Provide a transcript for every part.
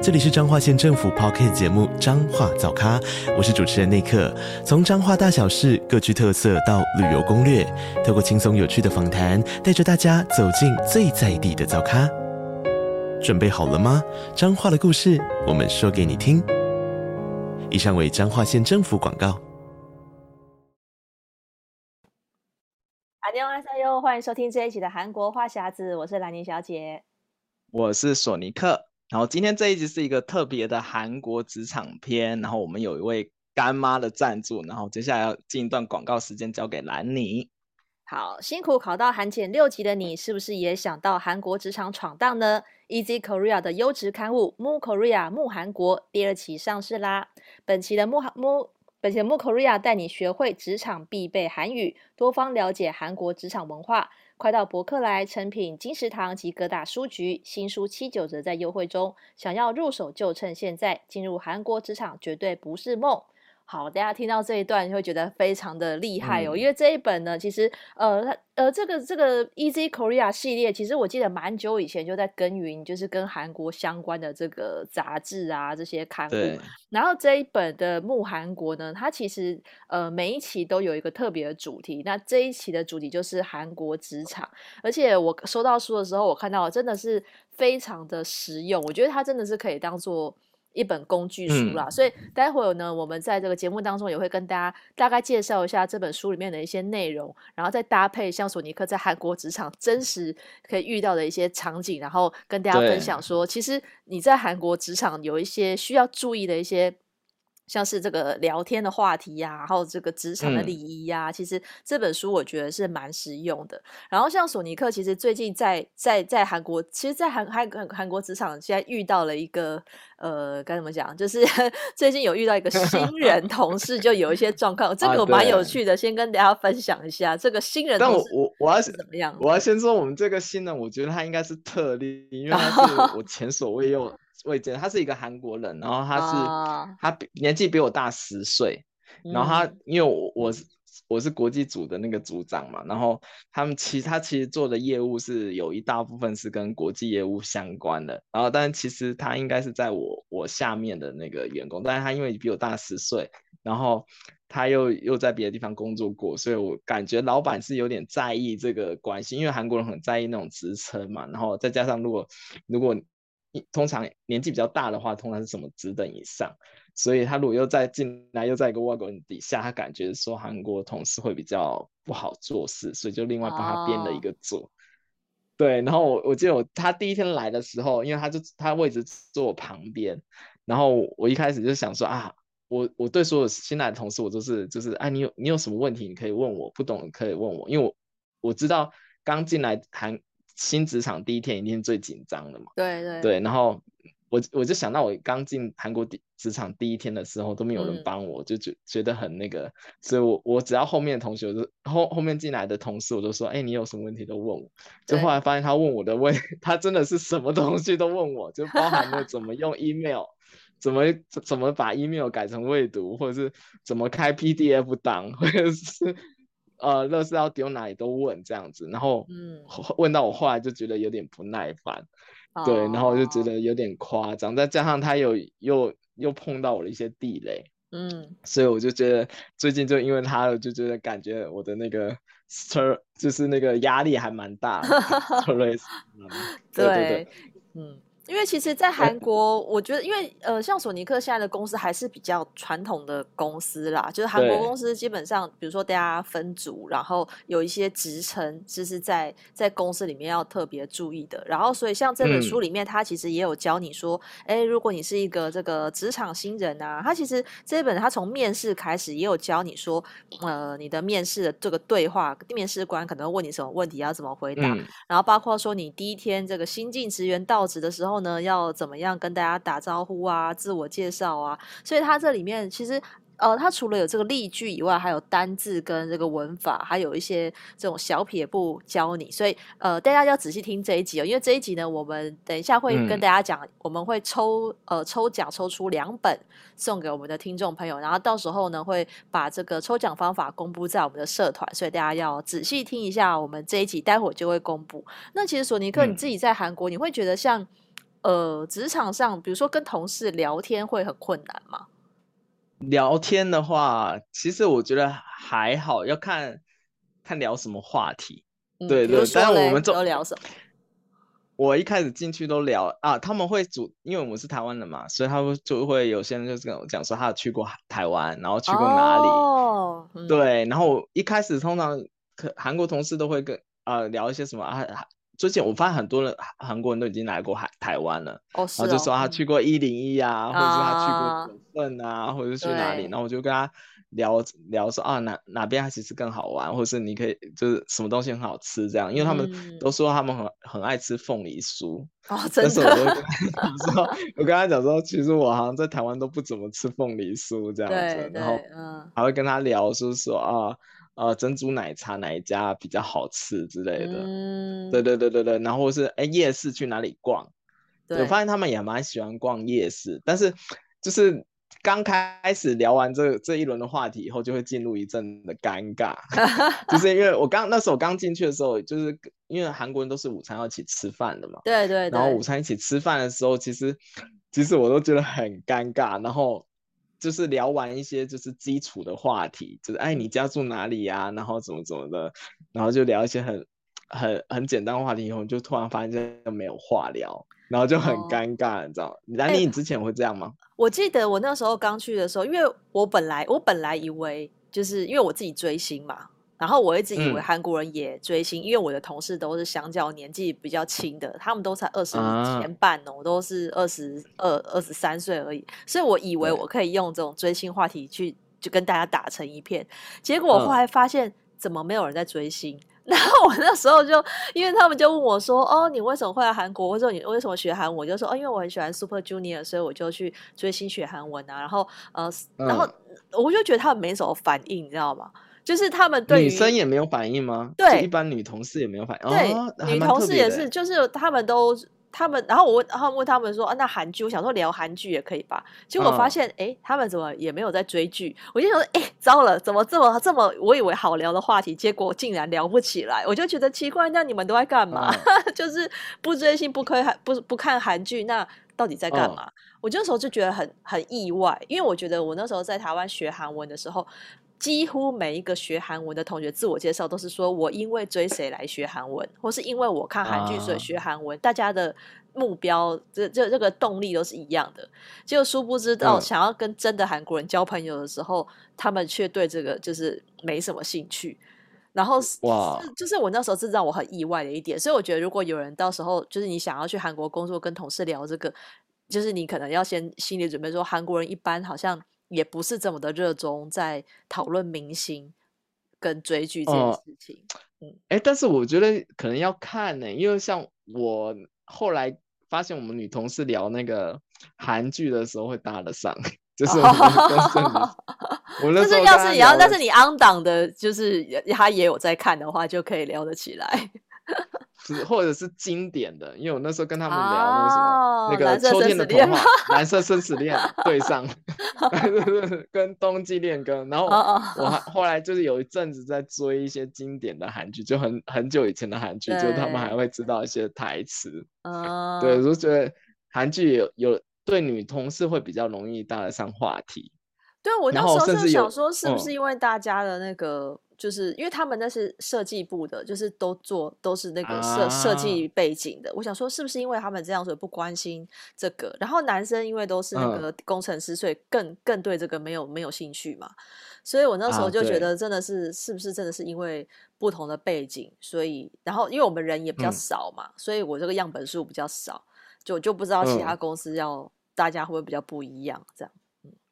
这里是彰化县政府 Podcast 节目《彰化早咖》，我是主持人内克。从彰化大小事各具特色到旅游攻略，透过轻松有趣的访谈，带着大家走进最在地的早咖。准备好了吗？彰化的故事，我们说给你听。以上为彰化县政府广告。阿尼阿塞哟，欢迎收听这一期的韩国话匣子，我是兰妮小姐，我是索尼克。然后今天这一集是一个特别的韩国职场篇，然后我们有一位干妈的赞助，然后接下来要进一段广告时间，交给兰妮。好，辛苦考到韩检六级的你，是不是也想到韩国职场闯荡呢？Easy Korea 的优质刊物《mo Korea 木韩国》第二期上市啦！本期的木韩木，本期的 mo Korea 带你学会职场必备韩语，多方了解韩国职场文化。快到博客来、成品、金石堂及各大书局，新书七九折在优惠中，想要入手就趁现在，进入韩国职场绝对不是梦。好，大家听到这一段会觉得非常的厉害哦，嗯、因为这一本呢，其实呃，它呃，这个这个 Easy Korea 系列，其实我记得蛮久以前就在耕耘，就是跟韩国相关的这个杂志啊这些刊物。然后这一本的木韩国呢，它其实呃每一期都有一个特别的主题，那这一期的主题就是韩国职场，而且我收到书的时候，我看到真的是非常的实用，我觉得它真的是可以当做。一本工具书啦，嗯、所以待会儿呢，我们在这个节目当中也会跟大家大概介绍一下这本书里面的一些内容，然后再搭配像索尼克在韩国职场真实可以遇到的一些场景，然后跟大家分享说，其实你在韩国职场有一些需要注意的一些。像是这个聊天的话题呀、啊，然后这个职场的礼仪呀、啊，嗯、其实这本书我觉得是蛮实用的。然后像索尼克，其实最近在在在韩国，其实，在韩韩韩国职场现在遇到了一个呃，该怎么讲？就是 最近有遇到一个新人 同事，就有一些状况，这个蛮有趣的，啊、先跟大家分享一下这个新人同事。但我我我要怎么样？我要先说我们这个新人，我觉得他应该是特例，因为 他是我前所未有。魏真，他是一个韩国人，然后他是、uh, 他比年纪比我大十岁，然后他、嗯、因为我我是我是国际组的那个组长嘛，然后他们其他其实做的业务是有一大部分是跟国际业务相关的，然后但其实他应该是在我我下面的那个员工，但是他因为比我大十岁，然后他又又在别的地方工作过，所以我感觉老板是有点在意这个关系，因为韩国人很在意那种职称嘛，然后再加上如果如果。通常年纪比较大的话，通常是什么职等以上，所以他如果又再进来，又在一个外国人底下，他感觉说韩国同事会比较不好做事，所以就另外帮他编了一个座。Oh. 对，然后我我记得我他第一天来的时候，因为他就他位置坐我旁边，然后我一开始就想说啊，我我对所有新来的同事，我都是就是哎、啊，你有你有什么问题你可以问我，不懂可以问我，因为我我知道刚进来韩。新职场第一天一定是最紧张的嘛？对对对，然后我我就想到我刚进韩国第职场第一天的时候都没有人帮我，嗯、就觉觉得很那个，所以我我只要后面的同学，我就后后面进来的同事，我就说，哎，你有什么问题都问我。就后来发现他问我的问，他真的是什么东西都问我，就包含了怎么用 email，怎么怎么把 email 改成未读，或者是怎么开 PDF 档，或者是。呃，乐事要丢哪里都问这样子，然后嗯，问到我后来就觉得有点不耐烦，嗯、对，然后我就觉得有点夸张，再加上他有又又碰到我的一些地雷，嗯，所以我就觉得最近就因为他，就觉得感觉我的那个 stir 就是那个压力还蛮大的，对对。对，嗯。因为其实，在韩国，我觉得，因为呃，像索尼克现在的公司还是比较传统的公司啦，就是韩国公司基本上，比如说大家分组，然后有一些职称，就是在在公司里面要特别注意的。然后，所以像这本书里面，他其实也有教你说，哎，如果你是一个这个职场新人啊，他其实这本他从面试开始也有教你说，呃，你的面试的这个对话，面试官可能会问你什么问题，要怎么回答，然后包括说你第一天这个新进职员到职的时候呢，要怎么样跟大家打招呼啊，自我介绍啊，所以他这里面其实呃，它除了有这个例句以外，还有单字跟这个文法，还有一些这种小撇步教你。所以呃，大家要仔细听这一集哦，因为这一集呢，我们等一下会跟大家讲，嗯、我们会抽呃抽奖抽出两本送给我们的听众朋友，然后到时候呢会把这个抽奖方法公布在我们的社团，所以大家要仔细听一下。我们这一集待会儿就会公布。那其实索尼克，你自己在韩国，嗯、你会觉得像呃职场上，比如说跟同事聊天会很困难吗？聊天的话，其实我觉得还好，要看看聊什么话题。嗯、对对，但是我们都聊什么？我一开始进去都聊啊，他们会主，因为我们是台湾人嘛，所以他们就会有些人就是跟我讲说他有去过台湾，然后去过哪里。哦，对，然后一开始通常可韩国同事都会跟啊聊一些什么啊。最近我发现很多人韩国人都已经来过海台湾了，哦哦、然后就说他去过一零一啊，或者是他去过九份啊，啊或者是去哪里，然后我就跟他聊聊说啊哪哪边还其实更好玩，或者是你可以就是什么东西很好吃这样，因为他们都说他们很、嗯、很爱吃凤梨酥，哦，真的，但是我就跟他。说，我跟他讲说，其实我好像在台湾都不怎么吃凤梨酥这样子，然后还会跟他聊说说啊。呃，珍珠奶茶哪一家比较好吃之类的？嗯，对对对对对，然后是哎夜市去哪里逛？我发现他们也蛮喜欢逛夜市，但是就是刚开始聊完这这一轮的话题以后，就会进入一阵的尴尬，就是因为我刚那时候刚进去的时候，就是因为韩国人都是午餐要一起吃饭的嘛，对，对对，然后午餐一起吃饭的时候，其实其实我都觉得很尴尬，然后。就是聊完一些就是基础的话题，就是哎，你家住哪里呀？然后怎么怎么的，然后就聊一些很很很简单的话题，以后就突然发现就没有话聊，然后就很尴尬，哦、你知道吗？兰妮，你之前会这样吗？欸，我记得我那时候刚去的时候，因为我本来我本来以为就是因为我自己追星嘛。然后我一直以为韩国人也追星，嗯、因为我的同事都是相较年纪比较轻的，他们都才二十前半哦，都是二十二、二十三岁而已，所以我以为我可以用这种追星话题去就跟大家打成一片。结果我后来发现，怎么没有人在追星？嗯、然后我那时候就，因为他们就问我说：“哦，你为什么会来韩国？或者你为什么学韩文？”我就说：“哦，因为我很喜欢 Super Junior，所以我就去追星学韩文啊。”然后呃，然后我就觉得他们没什么反应，你知道吗？就是他们对女生也没有反应吗？对，一般女同事也没有反应。对，哦、女同事也是，就是他们都他们，然后我问，然后问他们说啊，那韩剧，我想说聊韩剧也可以吧？结果我发现，哎、哦，他们怎么也没有在追剧？我就想说，哎，糟了，怎么这么这么，我以为好聊的话题，结果竟然聊不起来，我就觉得奇怪，那你们都在干嘛？哦、就是不追星、不看韩、不不看韩剧，那到底在干嘛？哦、我那时候就觉得很很意外，因为我觉得我那时候在台湾学韩文的时候。几乎每一个学韩文的同学自我介绍都是说，我因为追谁来学韩文，或是因为我看韩剧所以学韩文。啊、大家的目标，这这这个动力都是一样的。结果殊不知道，想要跟真的韩国人交朋友的时候，嗯、他们却对这个就是没什么兴趣。然后哇，就是我那时候是让我很意外的一点。所以我觉得，如果有人到时候就是你想要去韩国工作，跟同事聊这个，就是你可能要先心理准备说，韩国人一般好像。也不是这么的热衷在讨论明星跟追剧这件事情，嗯，哎、欸，但是我觉得可能要看呢、欸，因为像我后来发现，我们女同事聊那个韩剧的时候会搭得上，就是我 我那时候要是你要，但是你 on 档的，就是他也有在看的话，就可以聊得起来。或者是经典的，因为我那时候跟他们聊那个什么、哦、那个秋天的童话，蓝色生死恋 对上，跟冬季恋歌，然后我还后来就是有一阵子在追一些经典的韩剧，就很很久以前的韩剧，就他们还会知道一些台词。哦、对，我就觉得韩剧有有对女同事会比较容易搭得上话题。对，我那时候是想说，是不是因为大家的那个。就是因为他们那是设计部的，就是都做都是那个设设计背景的。我想说，是不是因为他们这样所以不关心这个？然后男生因为都是那个工程师，所以更更对这个没有没有兴趣嘛。所以我那时候就觉得，真的是是不是真的是因为不同的背景，所以然后因为我们人也比较少嘛，所以我这个样本数比较少，就就不知道其他公司要大家会不会比较不一样这样。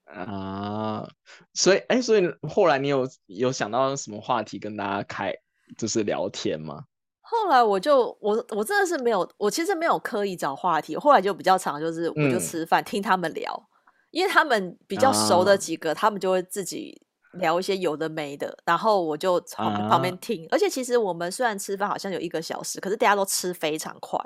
啊，所以哎，所以后来你有有想到什么话题跟大家开，就是聊天吗？后来我就我我真的是没有，我其实没有刻意找话题。后来就比较常就是我就吃饭、嗯、听他们聊，因为他们比较熟的几个，他们就会自己聊一些有的没的，然后我就从旁边听。而且其实我们虽然吃饭好像有一个小时，可是大家都吃非常快，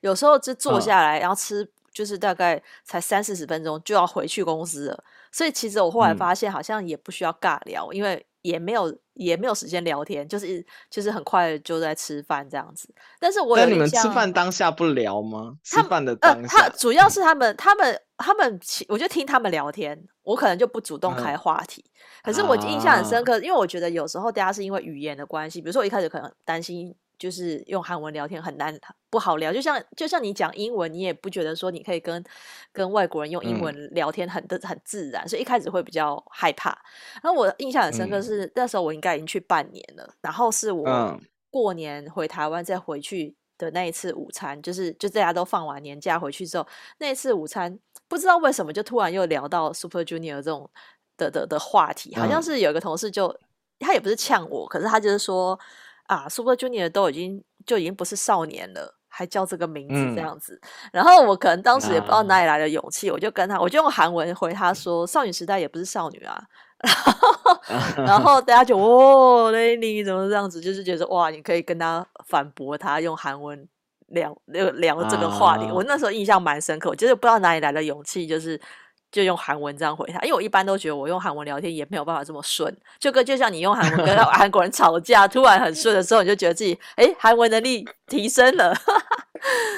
有时候就坐下来然后吃，就是大概才三四十分钟就要回去公司了。所以其实我后来发现，好像也不需要尬聊，因为。也没有也没有时间聊天，就是就是很快就在吃饭这样子。但是我有，你们吃饭当下不聊吗？吃饭的当下，呃、他主要是他们他们他们，我就听他们聊天，我可能就不主动开话题。嗯、可是我印象很深刻，啊、因为我觉得有时候大家是因为语言的关系，比如说我一开始可能担心。就是用韩文聊天很难不好聊，就像就像你讲英文，你也不觉得说你可以跟跟外国人用英文聊天很的、嗯、很自然，所以一开始会比较害怕。然后我印象很深刻是、嗯、那时候我应该已经去半年了，然后是我过年回台湾再回去的那一次午餐，就是就大家都放完年假回去之后，那一次午餐不知道为什么就突然又聊到 Super Junior 这种的的的话题，好像是有一个同事就他也不是呛我，可是他就是说。啊，Super Junior 都已经就已经不是少年了，还叫这个名字这样子。嗯、然后我可能当时也不知道哪里来的勇气，啊、我就跟他，我就用韩文回他说：“少女时代也不是少女啊。” 然后，然后大家就 哦，那你怎么这样子？就是觉得哇，你可以跟他反驳他，用韩文聊聊聊这个话题。啊、我那时候印象蛮深刻，我就是不知道哪里来的勇气，就是。就用韩文这样回他，因为我一般都觉得我用韩文聊天也没有办法这么顺，就跟就像你用韩文跟 韩国人吵架，突然很顺的时候，你就觉得自己哎，韩文能力提升了。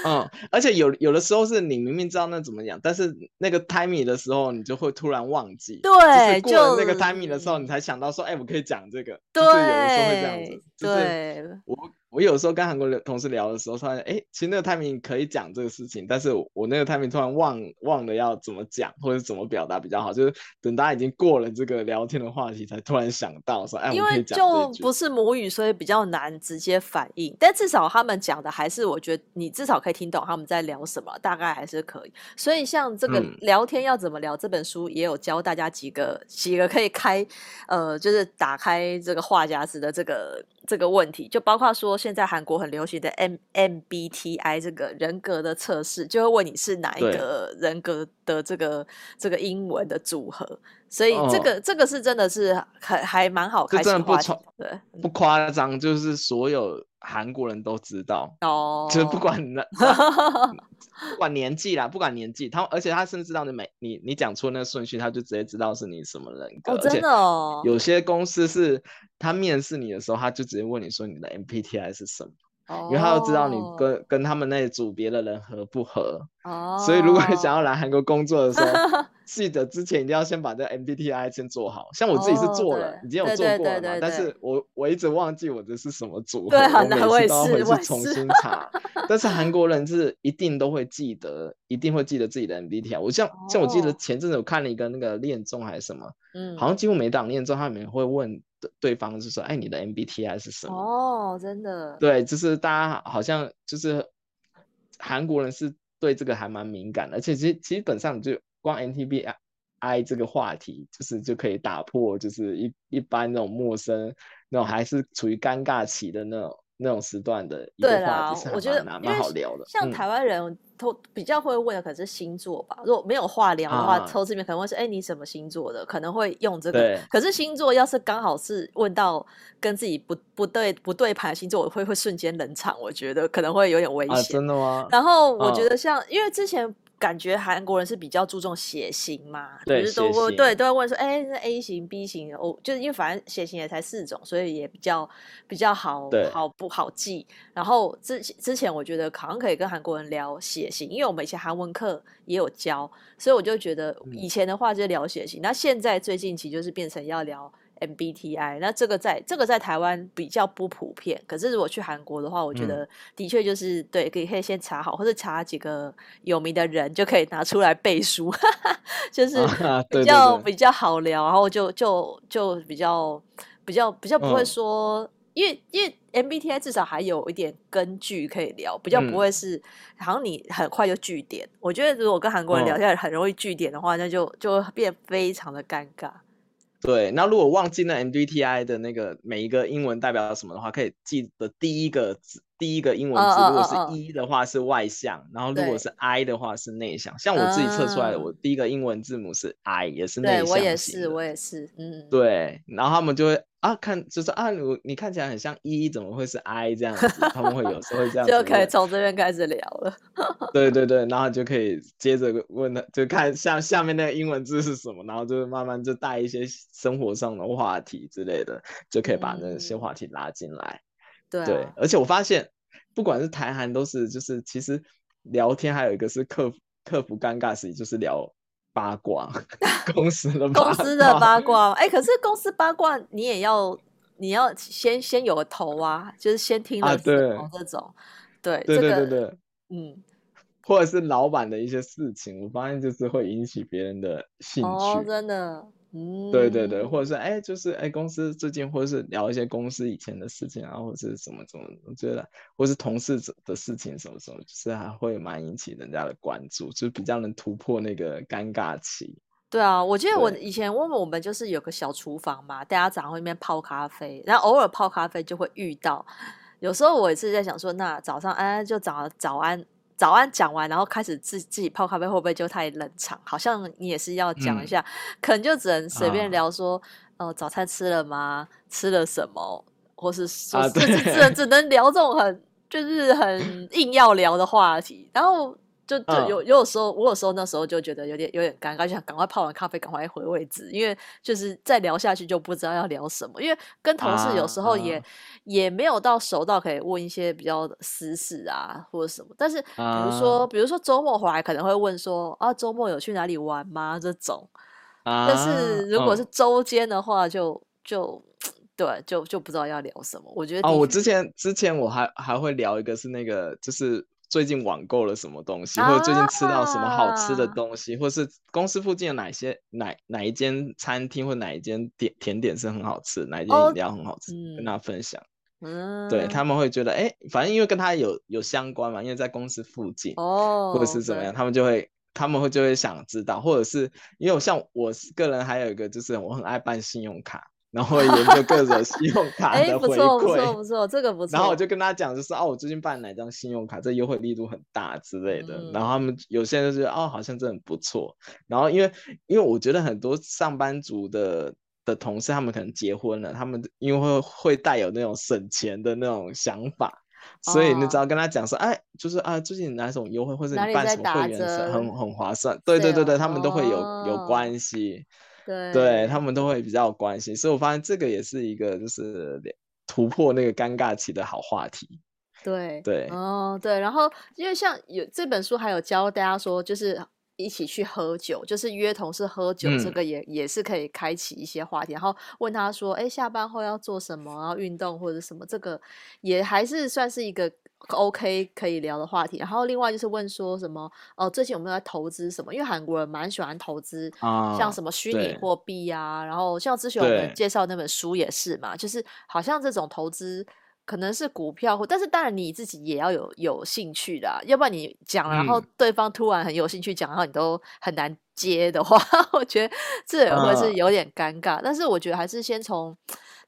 嗯，而且有有的时候是你明明知道那怎么讲，但是那个 timing 的时候，你就会突然忘记。对，就过了那个 timing 的时候，你才想到说，哎，我可以讲这个。对，有的时候会这样子。对，我。我有时候跟韩国的同事聊的时候，突然，哎，其实那个 timing 可以讲这个事情，但是我那个 timing 突然忘忘了要怎么讲，或者怎么表达比较好，就是等大家已经过了这个聊天的话题，才突然想到说，哎。因为就不是母语，所以比较难直接反应。但至少他们讲的还是，我觉得你至少可以听懂他们在聊什么，大概还是可以。所以像这个聊天要怎么聊，这本书也有教大家几个几个可以开，呃，就是打开这个话匣子的这个。这个问题就包括说，现在韩国很流行的 M MBTI 这个人格的测试，就会问你是哪一个人格的这个这个英文的组合。所以这个、哦、这个是真的是还还蛮好开心的话题，对，不夸张，就是所有韩国人都知道哦，就是不管 那 不管年纪啦，不管年纪，他而且他甚至知道你每你你讲出那个顺序，他就直接知道是你什么人格。哦，真的哦。有些公司是他面试你的时候，他就直接问你说你的 MBTI 是什么。因为他要知道你跟、oh. 跟他们那组别的人合不合，oh. 所以如果你想要来韩国工作的时候，记得之前一定要先把这 MBTI 先做好。像我自己是做了，oh, 已经有做过了嘛，但是我我一直忘记我这是什么组合，对我每次都要回去重新查。但是韩国人是一定都会记得，一定会记得自己的 MBTI。我像、oh. 像我记得前阵子我看了一个那个恋综还是什么，嗯，好像几乎每档恋综他们会问。对方就说，哎，你的 MBTI 是什么？哦，真的。对，就是大家好像就是韩国人是对这个还蛮敏感的，而且其实基本上就光 MBTI 这个话题，就是就可以打破，就是一一般那种陌生那种还是处于尴尬期的那种。那种时段的一个话题，我觉得蛮好聊的。像台湾人都比较会问的可能是星座吧。如果没有话聊的话，抽这边可能会是：哎，你什么星座的？可能会用这个。可是星座要是刚好是问到跟自己不不对不对盘星座，我会会瞬间冷场。我觉得可能会有点危险。真的吗？然后我觉得像，因为之前。感觉韩国人是比较注重血型嘛，对就是都会对都会问说，哎，那 A 型、B 型，哦，就是因为反正血型也才四种，所以也比较比较好好不好记。然后之之前我觉得好像可以跟韩国人聊血型，因为我们以前韩文课也有教，所以我就觉得以前的话就是聊血型，嗯、那现在最近期就是变成要聊。MBTI，那这个在这个在台湾比较不普遍，可是如果去韩国的话，我觉得的确就是、嗯、对，可以可以先查好，或者查几个有名的人，就可以拿出来背书，就是比较比较好聊，然后就就就比较比较比较不会说，嗯、因为因为 MBTI 至少还有一点根据可以聊，比较不会是、嗯、好像你很快就据点。我觉得如果跟韩国人聊天很容易据点的话，那就就会变非常的尴尬。对，那如果忘记那 MBTI 的那个每一个英文代表什么的话，可以记得第一个字第一个英文字，如果是 E 的话是外向，然后如果是 I 的话是内向。像我自己测出来的，我第一个英文字母是 I，也是内向。对，我也是，我也是，嗯，对。然后他们就会啊，看就是啊，你你看起来很像 E，怎么会是 I 这样子？他们会有时候会这样 子，就可以从这边开始聊了。对对对，然后就可以接着问他，就看下下面那个英文字是什么，然后就慢慢就带一些生活上的话题之类的，就可以把那些话题拉进来。对，对，而且我发现，不管是台韩，都是就是其实聊天还有一个是克服克服尴尬时，就是聊八卦，公司的 公司的八卦。哎，可是公司八卦你也要你要先先有个头啊，就是先听了这种、啊、对。这种，对对对对对，嗯，或者是老板的一些事情，我发现就是会引起别人的兴趣，哦、真的。嗯，对对对，或者是哎，就是哎，公司最近或者是聊一些公司以前的事情啊，或者是什么什么，我觉得，或是同事的事情什么什么，就是还会蛮引起人家的关注，就比较能突破那个尴尬期。对啊，我记得我以前问我们就是有个小厨房嘛，大家早上会那边泡咖啡，然后偶尔泡咖啡就会遇到，有时候我也是在想说，那早上哎就早早安。早安讲完，然后开始自自己泡咖啡，会不会就太冷场？好像你也是要讲一下，嗯、可能就只能随便聊说，哦、呃，早餐吃了吗？吃了什么？或是说，啊、只只能只能聊这种很就是很硬要聊的话题，然后。就就有有时候，我有时候那时候就觉得有点有点尴尬，就想赶快泡完咖啡，赶快回位置，因为就是再聊下去就不知道要聊什么。因为跟同事有时候也、啊、也没有到熟到可以问一些比较私事啊或者什么。但是比如说，啊、比如说周末回来可能会问说啊，周末有去哪里玩吗？这种。啊、但是如果是周间的话就，就就对，就就不知道要聊什么。我觉得哦，我之前之前我还还会聊一个是那个就是。最近网购了什么东西，或者最近吃到什么好吃的东西，啊、或是公司附近有哪些哪哪一间餐厅或哪一间点甜点是很好吃，哪一间饮料很好吃，哦、跟大家分享。嗯，对他们会觉得，哎、欸，反正因为跟他有有相关嘛，因为在公司附近，哦，或者是怎么样，他们就会他们会就会想知道，或者是因为我像我个人还有一个就是我很爱办信用卡。然后研究各种信用卡的回馈，欸、不错不错不错，这个不错。然后我就跟他讲，就是哦，我最近办哪张信用卡，这优惠力度很大之类的。嗯、然后他们有些人就觉得哦，好像真的很不错。然后因为因为我觉得很多上班族的的同事，他们可能结婚了，他们因为会会带有那种省钱的那种想法，哦、所以你只要跟他讲说，哎，就是啊，最近哪种优惠，或者你办什么会员很很划算。对对对对，他们都会有、哦、有关系。对，对他们都会比较有关心，所以我发现这个也是一个就是突破那个尴尬期的好话题。对对哦对，然后因为像有这本书还有教大家说，就是一起去喝酒，就是约同事喝酒，这个也、嗯、也是可以开启一些话题。然后问他说，哎，下班后要做什么？然后运动或者什么？这个也还是算是一个。OK，可以聊的话题。然后另外就是问说什么哦、呃，最近有没有在投资什么？因为韩国人蛮喜欢投资，啊、像什么虚拟货币啊。然后像之前我们介绍那本书也是嘛，就是好像这种投资可能是股票，或但是当然你自己也要有有兴趣的，要不然你讲，然后对方突然很有兴趣讲，然后你都很难接的话，我觉得这也会是有点尴尬。啊、但是我觉得还是先从。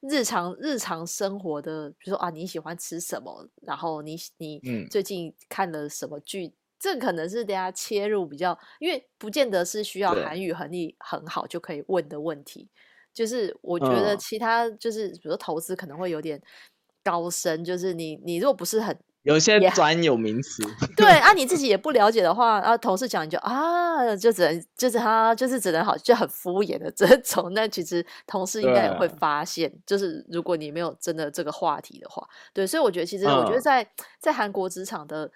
日常日常生活的，比如说啊，你喜欢吃什么？然后你你最近看了什么剧？嗯、这可能是大家切入比较，因为不见得是需要韩语能力很好就可以问的问题。就是我觉得其他就是，比如说投资可能会有点高深，就是你你如果不是很。有些专有名词，对啊，你自己也不了解的话，啊，同事讲你就啊，就只能就是他就是只能好就很敷衍的这种，那其实同事应该也会发现，啊、就是如果你没有真的这个话题的话，对，所以我觉得其实我觉得在、嗯、在韩国职场的，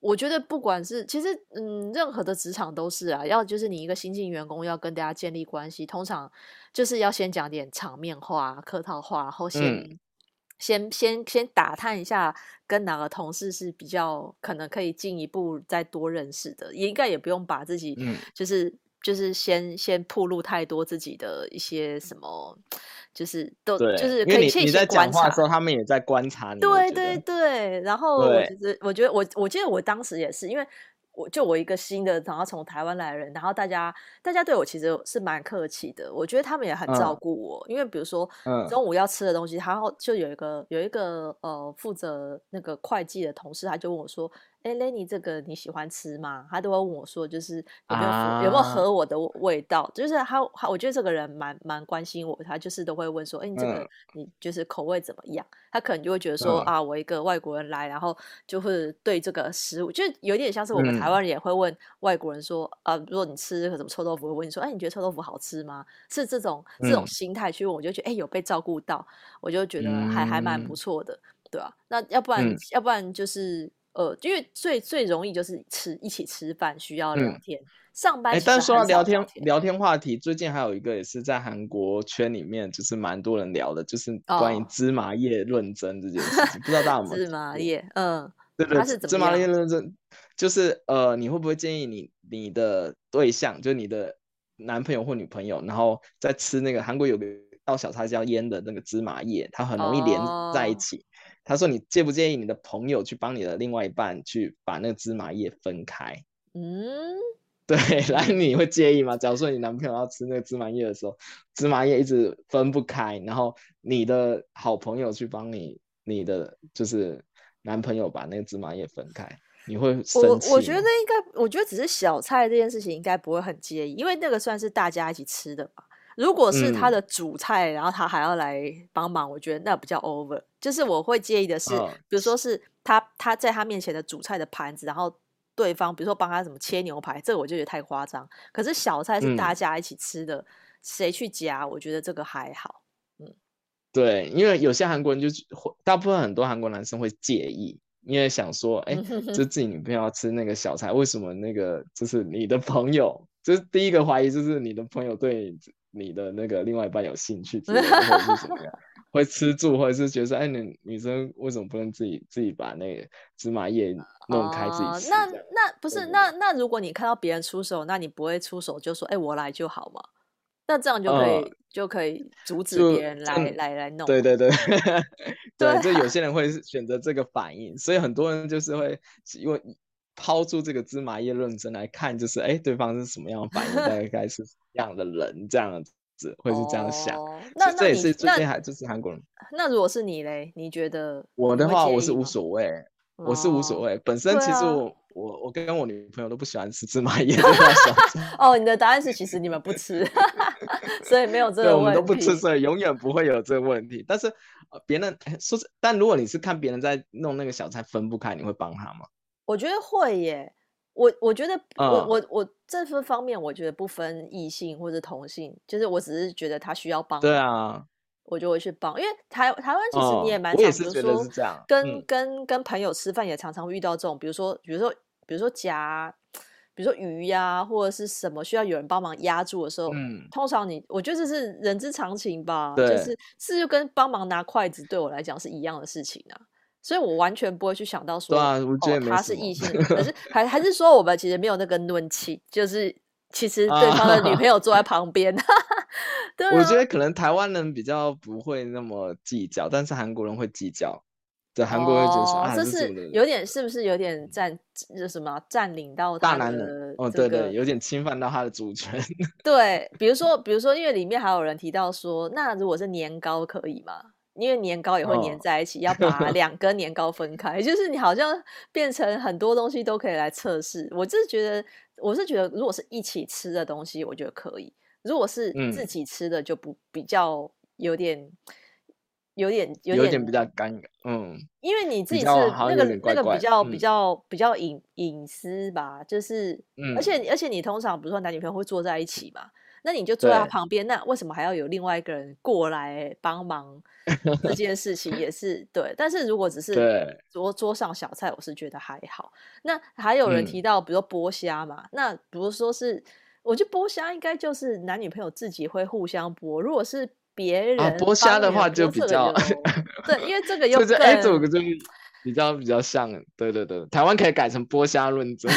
我觉得不管是其实嗯任何的职场都是啊，要就是你一个新进员工要跟大家建立关系，通常就是要先讲点场面话、客套话，然后先。嗯先先先打探一下，跟哪个同事是比较可能可以进一步再多认识的，也应该也不用把自己就是、嗯、就是先先铺露太多自己的一些什么，就是都就是可以先你在讲话的时候，他们也在观察你。对对对，然后我觉得我觉得我我记得我当时也是因为。我就我一个新的，然后从台湾来的人，然后大家大家对我其实是蛮客气的，我觉得他们也很照顾我，嗯、因为比如说中午要吃的东西，然后就有一个有一个呃负责那个会计的同事，他就问我说。哎，Lenny，这个你喜欢吃吗？他都会问我说，就是有没有、啊、有没有合我的味道？就是他，他我觉得这个人蛮蛮关心我，他就是都会问说，哎，你这个、嗯、你就是口味怎么样？他可能就会觉得说，嗯、啊，我一个外国人来，然后就会对这个食物，就有点像是我们台湾人也会问外国人说，嗯、啊，如果你吃什么臭豆腐，会问你说，哎，你觉得臭豆腐好吃吗？是这种这种心态去问，我就觉得，哎，有被照顾到，我就觉得还、嗯、还蛮不错的，对啊，那要不然、嗯、要不然就是。呃，因为最最容易就是吃一起吃饭需要聊天，嗯、上班。哎，但是说到聊天聊天话题，最近还有一个也是在韩国圈里面，就是蛮多人聊的，就是关于芝麻叶论争这件事情，哦、不知道大家有没有？芝麻叶，嗯，对对，芝麻叶论争就是呃，你会不会建议你你的对象，就是你的男朋友或女朋友，然后在吃那个韩国有个道小菜叫腌的那个芝麻叶，它很容易连在一起。哦他说：“你介不介意你的朋友去帮你的另外一半去把那个芝麻叶分开？”嗯，对，来，你会介意吗？假如说你男朋友要吃那个芝麻叶的时候，芝麻叶一直分不开，然后你的好朋友去帮你，你的就是男朋友把那个芝麻叶分开，你会？我我觉得应该，我觉得只是小菜这件事情应该不会很介意，因为那个算是大家一起吃的吧。如果是他的主菜，嗯、然后他还要来帮忙，我觉得那比较 over。就是我会介意的是，哦、比如说是他他在他面前的主菜的盘子，然后对方比如说帮他什么切牛排，这个我就觉得太夸张。可是小菜是大家一起吃的，嗯、谁去夹，我觉得这个还好。嗯，对，因为有些韩国人就是大部分很多韩国男生会介意，因为想说，哎，就自己女朋友要吃那个小菜，为什么那个就是你的朋友，就是第一个怀疑就是你的朋友对。你的那个另外一半有兴趣或者是怎么样，会吃醋，或者是觉得说，哎，你女生为什么不能自己自己把那个芝麻叶弄开自己吃？那那不是那那如果你看到别人出手，那你不会出手就说，哎，我来就好嘛？那这样就可以就可以阻止别人来来来弄。对对对，对，就有些人会选择这个反应，所以很多人就是会因为抛出这个芝麻叶论争来看，就是哎，对方是什么样的反应，大概是什么。样的人这样子会是这样想，哦、那这也是最近还就是韩国人那。如果是你嘞？你觉得？我的话，我是无所谓，哦、我是无所谓。本身其实我、啊、我我跟我女朋友都不喜欢吃芝麻叶。哦，你的答案是其实你们不吃，所以没有这个问题。对，我们都不吃，所以永远不会有这个问题。但是别人说是，但如果你是看别人在弄那个小菜分不开，你会帮他吗？我觉得会耶。我我觉得我、嗯、我我这份方面，我觉得不分异性或者同性，就是我只是觉得他需要帮。对啊，我就会去帮，因为台台湾其实你也蛮常，比如说跟、嗯、跟跟朋友吃饭也常常遇到这种，比如说比如说比如说夹，比如说鱼呀、啊、或者是什么需要有人帮忙压住的时候，嗯，通常你我觉得这是人之常情吧，就是是就跟帮忙拿筷子对我来讲是一样的事情啊。所以我完全不会去想到说，啊我觉得哦，他是异性，可是还还是说我们其实没有那个눈 치， 就是其实对方的女朋友坐在 旁边。啊、对、啊，我觉得可能台湾人比较不会那么计较，但是韩国人会计较。对，韩国人就是、哦、这是有点是不是有点占就什么占领到大男人哦，对对，有点侵犯到他的主权。对，比如 说比如说，因为里面还有人提到说，那如果是年糕可以吗？因为年糕也会粘在一起，哦、要把两根年糕分开，就是你好像变成很多东西都可以来测试。我就是觉得，我是觉得，如果是一起吃的东西，我觉得可以；如果是自己吃的，就不比较有点、有点、有点，比较尴尬。嗯，因为你自己是那个那个比较比较比较隐隐私吧，就是，嗯、而且而且你通常比如说男女朋友会坐在一起嘛。那你就坐在他旁边，那为什么还要有另外一个人过来帮忙？这件事情也是对，但是如果只是桌桌上小菜，我是觉得还好。那还有人提到，比如说剥虾嘛，嗯、那比如说是，我觉得剥虾应该就是男女朋友自己会互相剥。如果是别人剥虾、啊、的话，就比较对，因为这个又就是哎，这个就是比较比较像，对对对，台湾可以改成剥虾论争。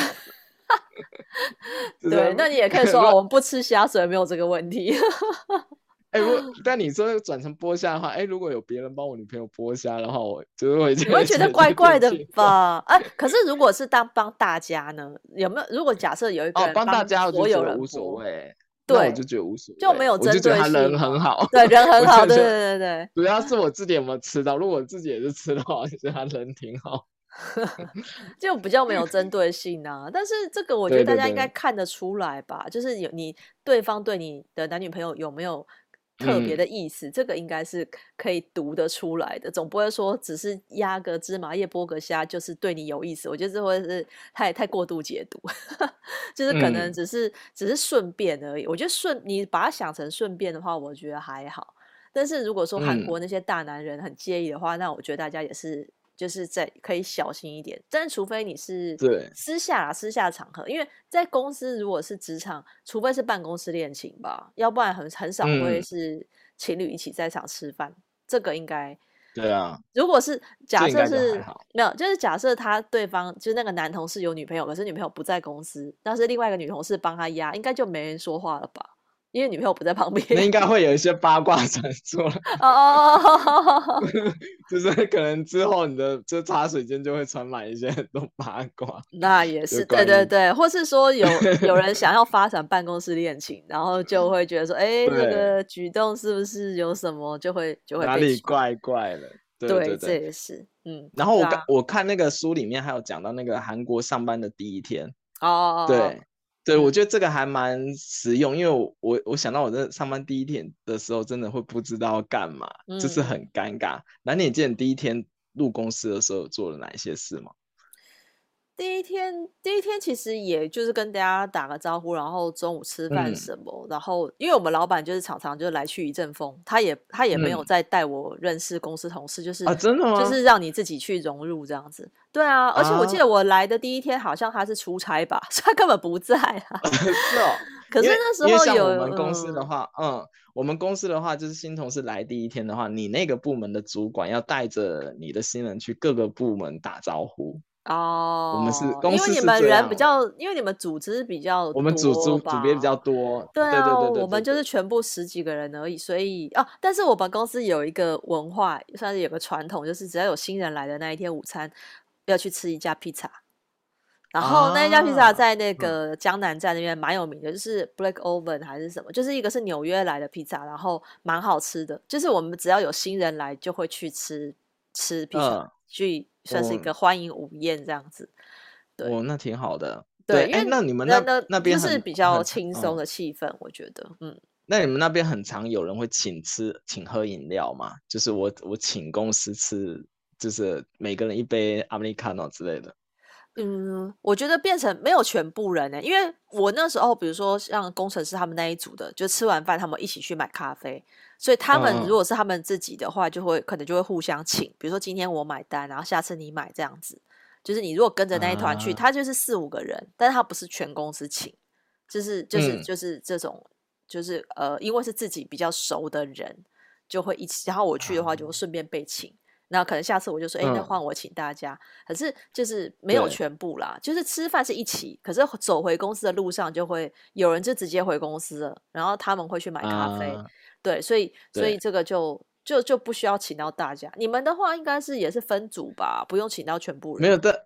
对，那你也可以 说我们不吃虾，所以没有这个问题。哎，如果但你说转成剥虾的话，哎，如果有别人帮我女朋友剥虾，的话我就会你会觉得怪怪的吧？哎，可是如果是当帮大家呢？有没有？如果假设有一个人帮大家，所有人无所谓。对，我就觉得无所谓，就没有针对性。我就觉得他人很好，对，人很好，对对对对。主要是我自己有没有吃到，如果我自己也是吃的话，我觉得他人挺好。就比较没有针对性啊，但是这个我觉得大家应该看得出来吧，对对对，就是有你对方对你的男女朋友有没有特别的意思，嗯、这个应该是可以读得出来的，总不会说只是压个芝麻叶剥个虾就是对你有意思，我觉得这会是太太过度解读，就是可能只是、嗯、只是顺便而已。我觉得顺你把它想成顺便的话，我觉得还好。但是如果说韩国那些大男人很介意的话，嗯、那我觉得大家也是。就是在可以小心一点，但除非你是对私下啊，私下场合，因为在公司如果是职场，除非是办公室恋情吧，要不然很很少会是情侣一起在场吃饭，嗯、这个应该对啊。如果是假设是没有，就是假设他对方就是那个男同事有女朋友，可是女朋友不在公司，但是另外一个女同事帮他压，应该就没人说话了吧？因为女朋友不在旁边，那应该会有一些八卦 传说哦 哦，就是可能之后你的这茶水间就会传满一些很多八卦。那也是，对对对，或是说有有人想要发展办公室恋情，然后就会觉得说，哎、欸，这个举动是不是有什么，就会就会哪里怪怪的。对，对，对，对，这也是，嗯。然后我我看那个书里面还有讲到那个韩国上班的第一天哦，对。对，我觉得这个还蛮实用，因为我我我想到我在上班第一天的时候，真的会不知道要干嘛，嗯、就是很尴尬。那你记得第一天入公司的时候做了哪一些事吗？第一天，第一天其实也就是跟大家打个招呼，然后中午吃饭什么，嗯、然后因为我们老板就是常常就来去一阵风，他也他也没有再带我认识公司同事，嗯、就是啊，真的吗？就是让你自己去融入这样子。对啊，而且我记得我来的第一天好像他是出差吧，所以他根本不在啊。是哦，可是那时候有我们公司的话，嗯，嗯，我们公司的话就是新同事来第一天的话，你那个部门的主管要带着你的新人去各个部门打招呼。哦，我们是公司是，因为你们人比较，因为你们组织比较多，我们组组组别比较多，对啊，对对对对对，我们就是全部十几个人而已，所以哦，但是我们公司有一个文化，算是有个传统，就是只要有新人来的那一天午餐，要去吃一家披萨，然后那一家披萨在那个江南站那边蛮有名的，就是 Black Oven 还是什么，就是一个是纽约来的披萨，然后蛮好吃的，就是我们只要有新人来就会去吃吃披萨，去、嗯。算是一个欢迎午宴这样子，对，哦，那挺好的。对，哎，那你们那那那边是比较轻松的气氛，我觉得，嗯。那你们那边很常有人会请吃、请喝饮料吗？就是我我请公司吃，就是每个人一杯 Americano 之类的。嗯，我觉得变成没有全部人呢，因为我那时候，比如说像工程师他们那一组的，就吃完饭他们一起去买咖啡。所以他们如果是他们自己的话，就会、嗯、可能就会互相请，比如说今天我买单，然后下次你买这样子。就是你如果跟着那一团去，他、啊、就是四五个人，但是他不是全公司请，就是就是就是这种，嗯、就是呃，因为是自己比较熟的人就会一起，然后我去的话就会顺便被请。那、啊、可能下次我就说，哎、欸，那换我请大家。嗯、可是就是没有全部啦，就是吃饭是一起，可是走回公司的路上就会有人就直接回公司了，然后他们会去买咖啡。啊对，所以所以这个就就就不需要请到大家。你们的话应该是也是分组吧，不用请到全部人。没有，但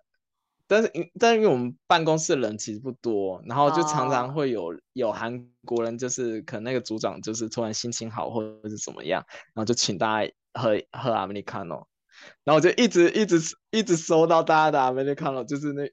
但是但是因为我们办公室的人其实不多，然后就常常会有、哦、有韩国人，就是可能那个组长就是突然心情好或者是怎么样，然后就请大家喝喝 Americano，然后我就一直一直一直收到大家的 Americano，就是那。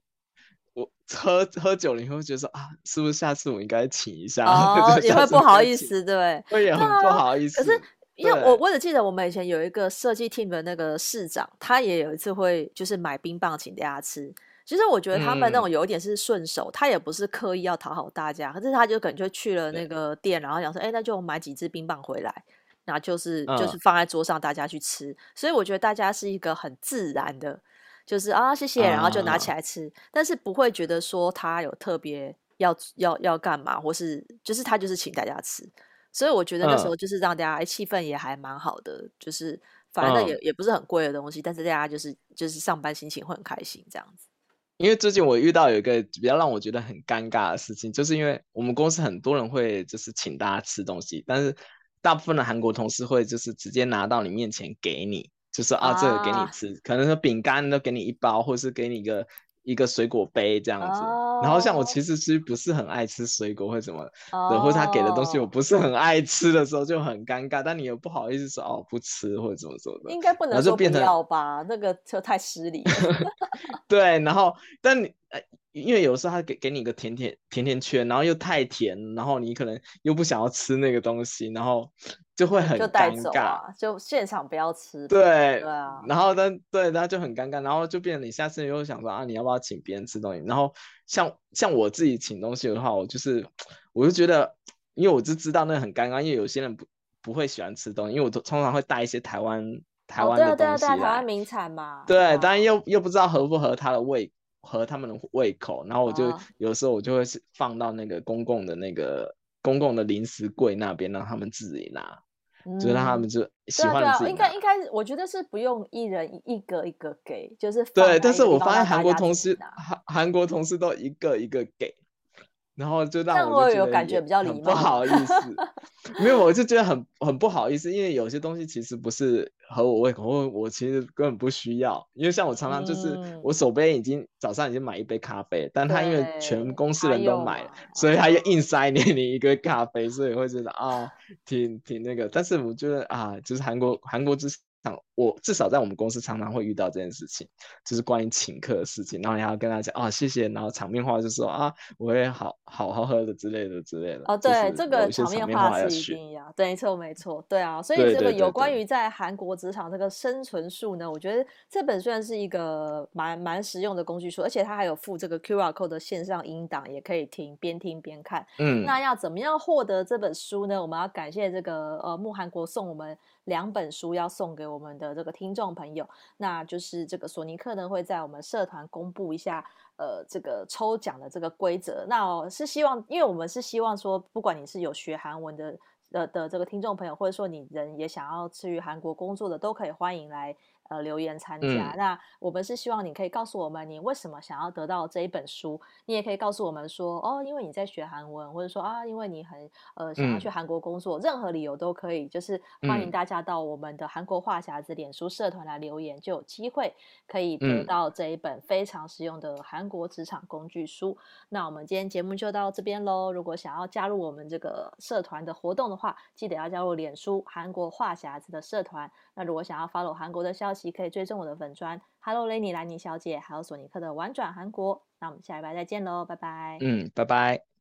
我喝喝酒了以后，觉得说啊，是不是下次我应该请一下？哦，也会不好意思，对，会也很不好意思。可是因为我我只记得我们以前有一个设计 team 的那个市长，他也有一次会就是买冰棒请大家吃。其实我觉得他们那种有一点是顺手，嗯、他也不是刻意要讨好大家，可是他就可能就去了那个店，然后想说，哎，那就买几支冰棒回来，然后就是、嗯、就是放在桌上大家去吃。所以我觉得大家是一个很自然的。就是啊，谢谢，然后就拿起来吃，啊、但是不会觉得说他有特别要要要干嘛，或是就是他就是请大家吃，所以我觉得那时候就是让大家气氛也还蛮好的，就是反正也、啊、也不是很贵的东西，但是大家就是就是上班心情会很开心这样子。因为最近我遇到有一个比较让我觉得很尴尬的事情，就是因为我们公司很多人会就是请大家吃东西，但是。大部分的韩国同事会就是直接拿到你面前给你，就是啊，这个给你吃，啊、可能说饼干都给你一包，或者是给你一个。一个水果杯这样子，oh. 然后像我其实其实不是很爱吃水果或什么的，或者他给的东西我不是很爱吃的时候就很尴尬，但你又不好意思说哦不吃或者怎么怎么的，应该不能说不要吧，那个就太失礼了。对，然后但你因为有时候他给给你一个甜甜甜甜圈，然后又太甜，然后你可能又不想要吃那个东西，然后就会很尴尬，就现场不要吃。对对啊，然后但对，然后就很尴尬，然后就变成你下次又想说啊，你要不要请别人吃东西？然后像像我自己请东西的话，我就是我就觉得，因为我就知道那很尴尬，因为有些人不不会喜欢吃东西，因为我都通常会带一些台湾台湾的东西，哦、对啊对啊，台湾名产嘛。对，当然又又不知道合不合他的胃。合他们的胃口，然后我就、哦、有时候我就会是放到那个公共的那个公共的零食柜那边，让他们自己拿，嗯、就让他们就喜欢自己拿。应该应该，我觉得是不用一人一个一个给，就是对。但是我发现韩国同事韩韩国同事都一个一个给。然后就让我就觉比较礼貌不好意思，没有，我就觉得很很不好意思，因为有些东西其实不是合我胃口，我我其实根本不需要，因为像我常常就是我手边已经早上已经买一杯咖啡，但他因为全公司人都买了，所以他就硬塞给你一个咖啡，所以会觉得啊，挺挺那个，但是我觉得啊，就是韩国韩国之。我至少在我们公司常常会遇到这件事情，就是关于请客的事情，然后你要跟他讲啊、哦、谢谢，然后场面话就说啊我会好好好喝的之类的之类的。哦，对，这个场面话是一定要，对，没错没错，对啊，所以这个有关于在韩国职场这个生存术呢，我觉得这本虽然是一个蛮蛮实用的工具书，而且它还有附这个 QR code 的线上音档，也可以听边听边看。嗯，那要怎么样获得这本书呢？我们要感谢这个呃慕韩国送我们。两本书要送给我我们的这个听众朋友，那就是这个索尼克呢会在我们社团公布一下，呃，这个抽奖的这个规则。那我是希望，因为我们是希望说，不管你是有学韩文的呃的这个听众朋友，或者说你人也想要去韩国工作的，都可以欢迎来。呃，留言参加。嗯、那我们是希望你可以告诉我们你为什么想要得到这一本书。你也可以告诉我们说，哦，因为你在学韩文，或者说啊，因为你很呃想要去韩国工作，嗯、任何理由都可以。就是欢迎大家到我们的韩国话匣子脸书社团来留言，就有机会可以得到这一本非常实用的韩国职场工具书。嗯、那我们今天节目就到这边喽。如果想要加入我们这个社团的活动的话，记得要加入脸书韩国话匣子的社团。那如果想要 follow 韩国的消息，可以追踪我的粉专，Hello Lenny 兰妮小姐，还有索尼克的玩转韩国。那我们下礼拜再见喽，拜拜。嗯，拜拜。